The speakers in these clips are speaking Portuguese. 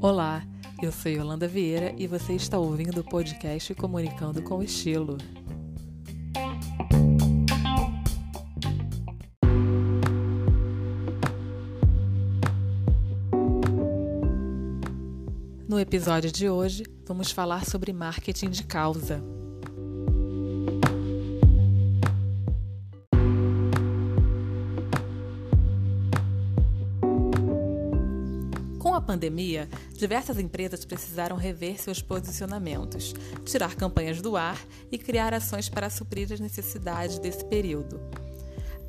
Olá, eu sou Yolanda Vieira e você está ouvindo o podcast Comunicando com Estilo. No episódio de hoje, vamos falar sobre marketing de causa. Pandemia, diversas empresas precisaram rever seus posicionamentos, tirar campanhas do ar e criar ações para suprir as necessidades desse período.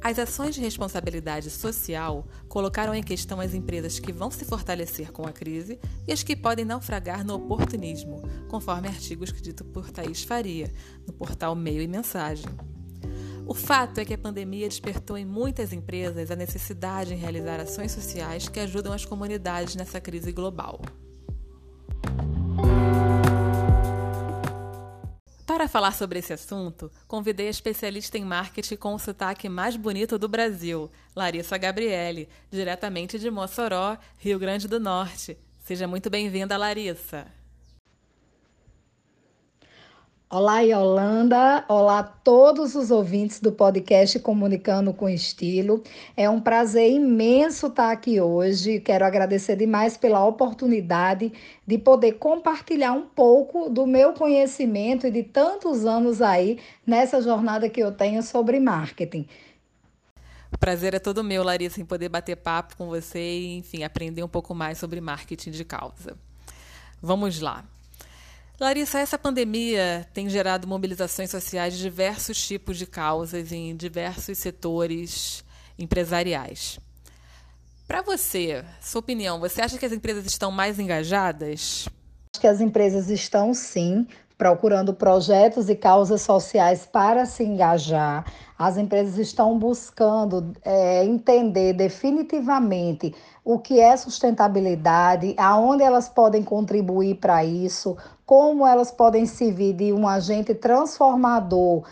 As ações de responsabilidade social colocaram em questão as empresas que vão se fortalecer com a crise e as que podem naufragar no oportunismo, conforme artigo escrito por Thaís Faria, no portal Meio e Mensagem. O fato é que a pandemia despertou em muitas empresas a necessidade em realizar ações sociais que ajudam as comunidades nessa crise global. Para falar sobre esse assunto, convidei a especialista em marketing com o sotaque mais bonito do Brasil, Larissa Gabriele, diretamente de Mossoró, Rio Grande do Norte. Seja muito bem-vinda, Larissa. Olá, Yolanda. Olá a todos os ouvintes do podcast Comunicando com Estilo. É um prazer imenso estar aqui hoje. Quero agradecer demais pela oportunidade de poder compartilhar um pouco do meu conhecimento e de tantos anos aí nessa jornada que eu tenho sobre marketing. O prazer é todo meu, Larissa, em poder bater papo com você e, enfim, aprender um pouco mais sobre marketing de causa. Vamos lá. Larissa, essa pandemia tem gerado mobilizações sociais de diversos tipos de causas em diversos setores empresariais. Para você, sua opinião, você acha que as empresas estão mais engajadas? Acho que as empresas estão sim procurando projetos e causas sociais para se engajar. As empresas estão buscando é, entender definitivamente o que é sustentabilidade, aonde elas podem contribuir para isso, como elas podem servir de um agente transformador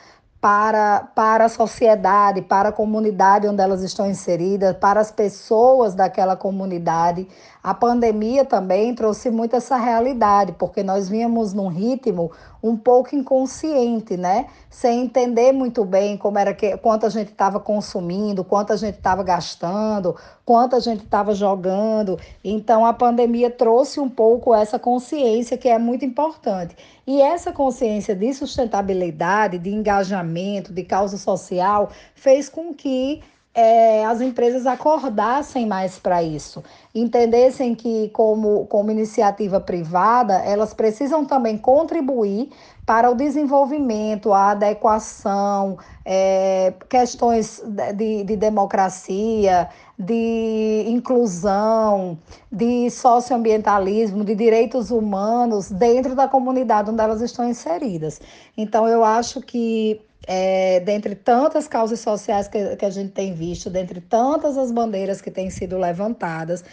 para, para a sociedade, para a comunidade onde elas estão inseridas, para as pessoas daquela comunidade. A pandemia também trouxe muito essa realidade, porque nós vínhamos num ritmo um pouco inconsciente, né? Sem entender muito bem como era que, quanto a gente estava consumindo, quanto a gente estava gastando, quanto a gente estava jogando. Então a pandemia trouxe um pouco essa consciência que é muito importante. E essa consciência de sustentabilidade, de engajamento, de causa social, fez com que é, as empresas acordassem mais para isso, entendessem que, como, como iniciativa privada, elas precisam também contribuir para o desenvolvimento, a adequação, é, questões de, de democracia, de inclusão, de socioambientalismo, de direitos humanos dentro da comunidade onde elas estão inseridas. Então, eu acho que é, dentre tantas causas sociais que, que a gente tem visto, dentre tantas as bandeiras que têm sido levantadas,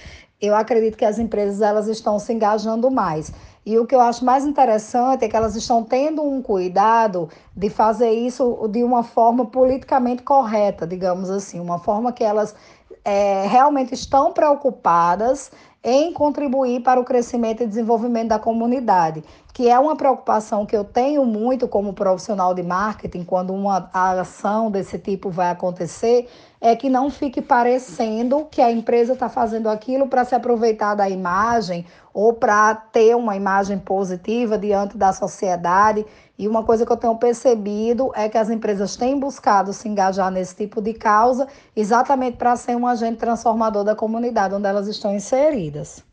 eu acredito que as empresas elas estão se engajando mais. E o que eu acho mais interessante é que elas estão tendo um cuidado de fazer isso de uma forma politicamente correta, digamos assim, uma forma que elas é, realmente estão preocupadas em contribuir para o crescimento e desenvolvimento da comunidade, que é uma preocupação que eu tenho muito como profissional de marketing quando uma ação desse tipo vai acontecer, é que não fique parecendo que a empresa está fazendo aquilo para se aproveitar da imagem ou para ter uma imagem positiva diante da sociedade. E uma coisa que eu tenho percebido é que as empresas têm buscado se engajar nesse tipo de causa, exatamente para ser um agente transformador da comunidade onde elas estão inseridas.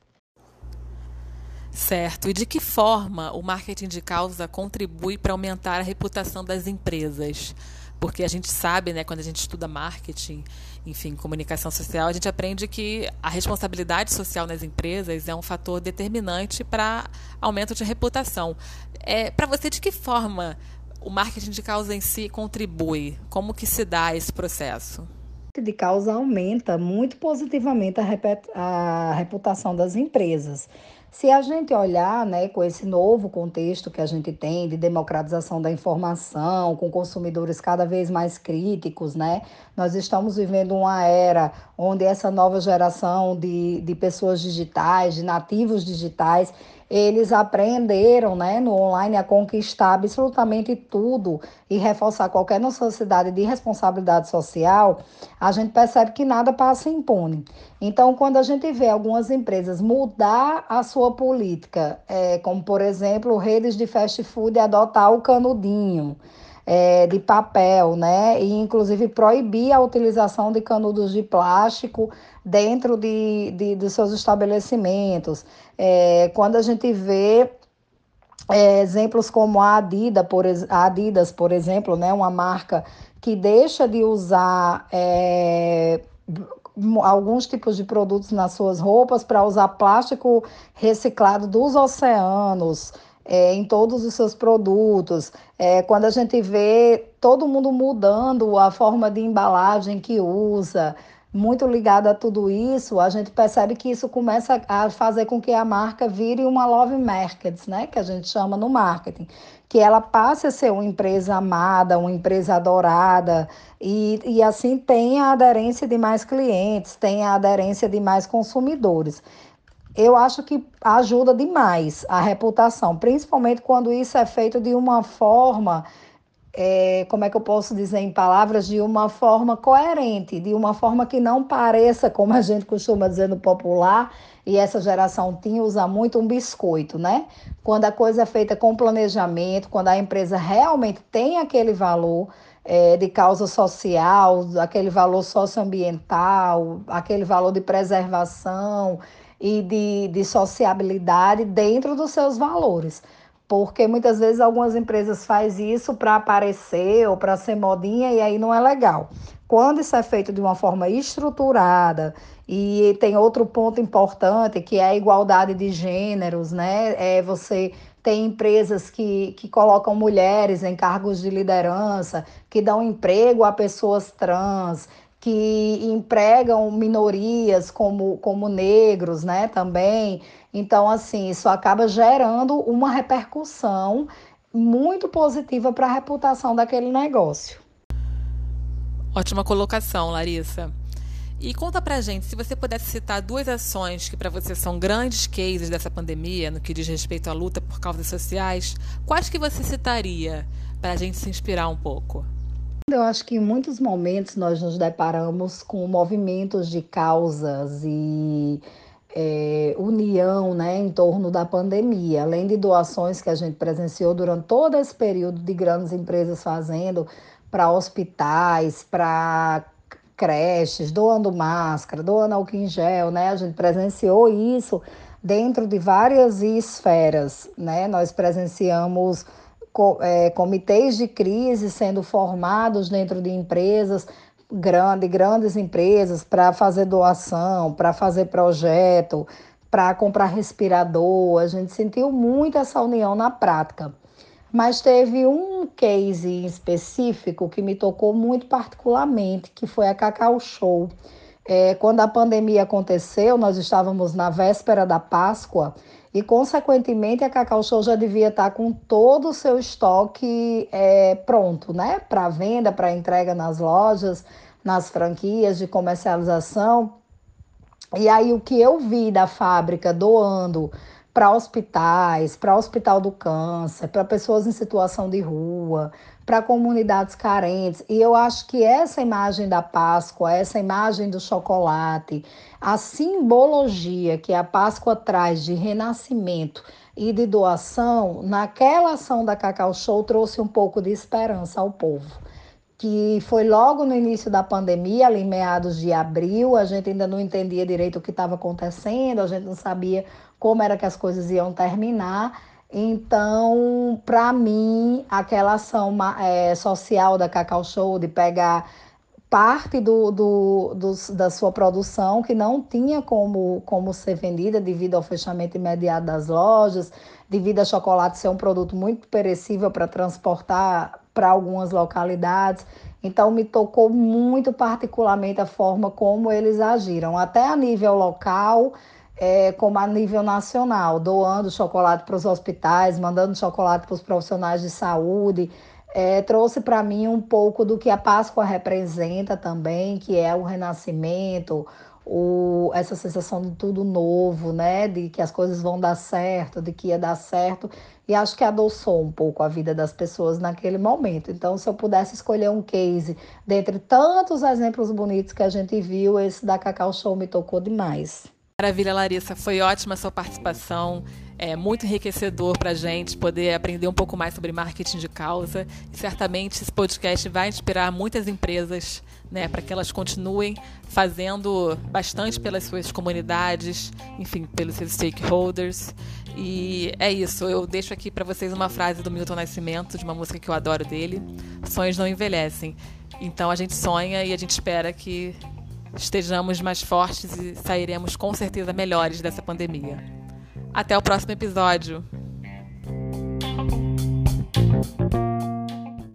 Certo. E de que forma o marketing de causa contribui para aumentar a reputação das empresas? porque a gente sabe, né, quando a gente estuda marketing, enfim, comunicação social, a gente aprende que a responsabilidade social nas empresas é um fator determinante para aumento de reputação. É, para você, de que forma o marketing de causa em si contribui? Como que se dá esse processo? de causa aumenta muito positivamente a, reputação das empresas. Se a gente olhar né, com esse novo contexto que a gente tem de democratização da informação, com consumidores cada vez mais críticos, né, nós estamos vivendo uma era onde essa nova geração de, de pessoas digitais, de nativos digitais, eles aprenderam né, no online a conquistar absolutamente tudo e reforçar qualquer necessidade de responsabilidade social, a gente percebe que nada passa impune. Então, quando a gente vê algumas empresas mudar a sua política, é, como por exemplo, redes de fast food adotar o canudinho, é, de papel, né? E inclusive proibir a utilização de canudos de plástico dentro de, de, de seus estabelecimentos. É, quando a gente vê é, exemplos como a Adidas, por, a Adidas, por exemplo, né? Uma marca que deixa de usar é, alguns tipos de produtos nas suas roupas para usar plástico reciclado dos oceanos é, em todos os seus produtos. É, quando a gente vê todo mundo mudando a forma de embalagem que usa, muito ligado a tudo isso, a gente percebe que isso começa a fazer com que a marca vire uma love market, né, que a gente chama no marketing, que ela passe a ser uma empresa amada, uma empresa adorada, e, e assim tem a aderência de mais clientes, tem a aderência de mais consumidores. Eu acho que ajuda demais a reputação, principalmente quando isso é feito de uma forma, é, como é que eu posso dizer em palavras, de uma forma coerente, de uma forma que não pareça, como a gente costuma dizer no popular, e essa geração tinha usa muito um biscoito, né? Quando a coisa é feita com planejamento, quando a empresa realmente tem aquele valor, é, de causa social, aquele valor socioambiental, aquele valor de preservação, e de, de sociabilidade dentro dos seus valores. Porque muitas vezes algumas empresas fazem isso para aparecer ou para ser modinha e aí não é legal. Quando isso é feito de uma forma estruturada, e tem outro ponto importante que é a igualdade de gêneros, né? É você tem empresas que, que colocam mulheres em cargos de liderança, que dão emprego a pessoas trans, que empregam minorias como, como negros, né, também. Então, assim, isso acaba gerando uma repercussão muito positiva para a reputação daquele negócio. Ótima colocação, Larissa. E conta pra gente, se você pudesse citar duas ações que para você são grandes cases dessa pandemia, no que diz respeito à luta por causas sociais, quais que você citaria para a gente se inspirar um pouco? Eu acho que em muitos momentos nós nos deparamos com movimentos de causas e é, união né, em torno da pandemia, além de doações que a gente presenciou durante todo esse período de grandes empresas fazendo para hospitais, para creches, doando máscara, doando álcool em gel, né? A gente presenciou isso dentro de várias esferas, né? Nós presenciamos comitês de crise sendo formados dentro de empresas, grande, grandes empresas, para fazer doação, para fazer projeto, para comprar respirador. A gente sentiu muito essa união na prática. Mas teve um case específico que me tocou muito particularmente, que foi a Cacau Show. É, quando a pandemia aconteceu, nós estávamos na véspera da Páscoa e, consequentemente, a Cacau Show já devia estar com todo o seu estoque é, pronto, né? Para venda, para entrega nas lojas, nas franquias de comercialização. E aí, o que eu vi da fábrica doando para hospitais, para Hospital do Câncer, para pessoas em situação de rua, para comunidades carentes. E eu acho que essa imagem da Páscoa, essa imagem do chocolate, a simbologia que a Páscoa traz de renascimento e de doação, naquela ação da Cacau Show trouxe um pouco de esperança ao povo. Que foi logo no início da pandemia, ali meados de abril, a gente ainda não entendia direito o que estava acontecendo, a gente não sabia como era que as coisas iam terminar. Então, para mim, aquela ação é, social da Cacau Show de pegar parte do, do, do, da sua produção que não tinha como, como ser vendida devido ao fechamento imediato das lojas, devido a chocolate ser um produto muito perecível para transportar para algumas localidades. Então, me tocou muito particularmente a forma como eles agiram, até a nível local é, como a nível nacional, doando chocolate para os hospitais, mandando chocolate para os profissionais de saúde. É, trouxe para mim um pouco do que a Páscoa representa também, que é o renascimento, o, essa sensação de tudo novo, né? De que as coisas vão dar certo, de que ia dar certo. E acho que adoçou um pouco a vida das pessoas naquele momento. Então, se eu pudesse escolher um case dentre tantos exemplos bonitos que a gente viu, esse da Cacau Show me tocou demais. Maravilha, Larissa. Foi ótima a sua participação. É muito enriquecedor para a gente poder aprender um pouco mais sobre marketing de causa. E certamente esse podcast vai inspirar muitas empresas né, para que elas continuem fazendo bastante pelas suas comunidades, enfim, pelos seus stakeholders. E é isso. Eu deixo aqui para vocês uma frase do Milton Nascimento, de uma música que eu adoro dele: Sonhos não envelhecem. Então a gente sonha e a gente espera que estejamos mais fortes e sairemos com certeza melhores dessa pandemia. Até o próximo episódio.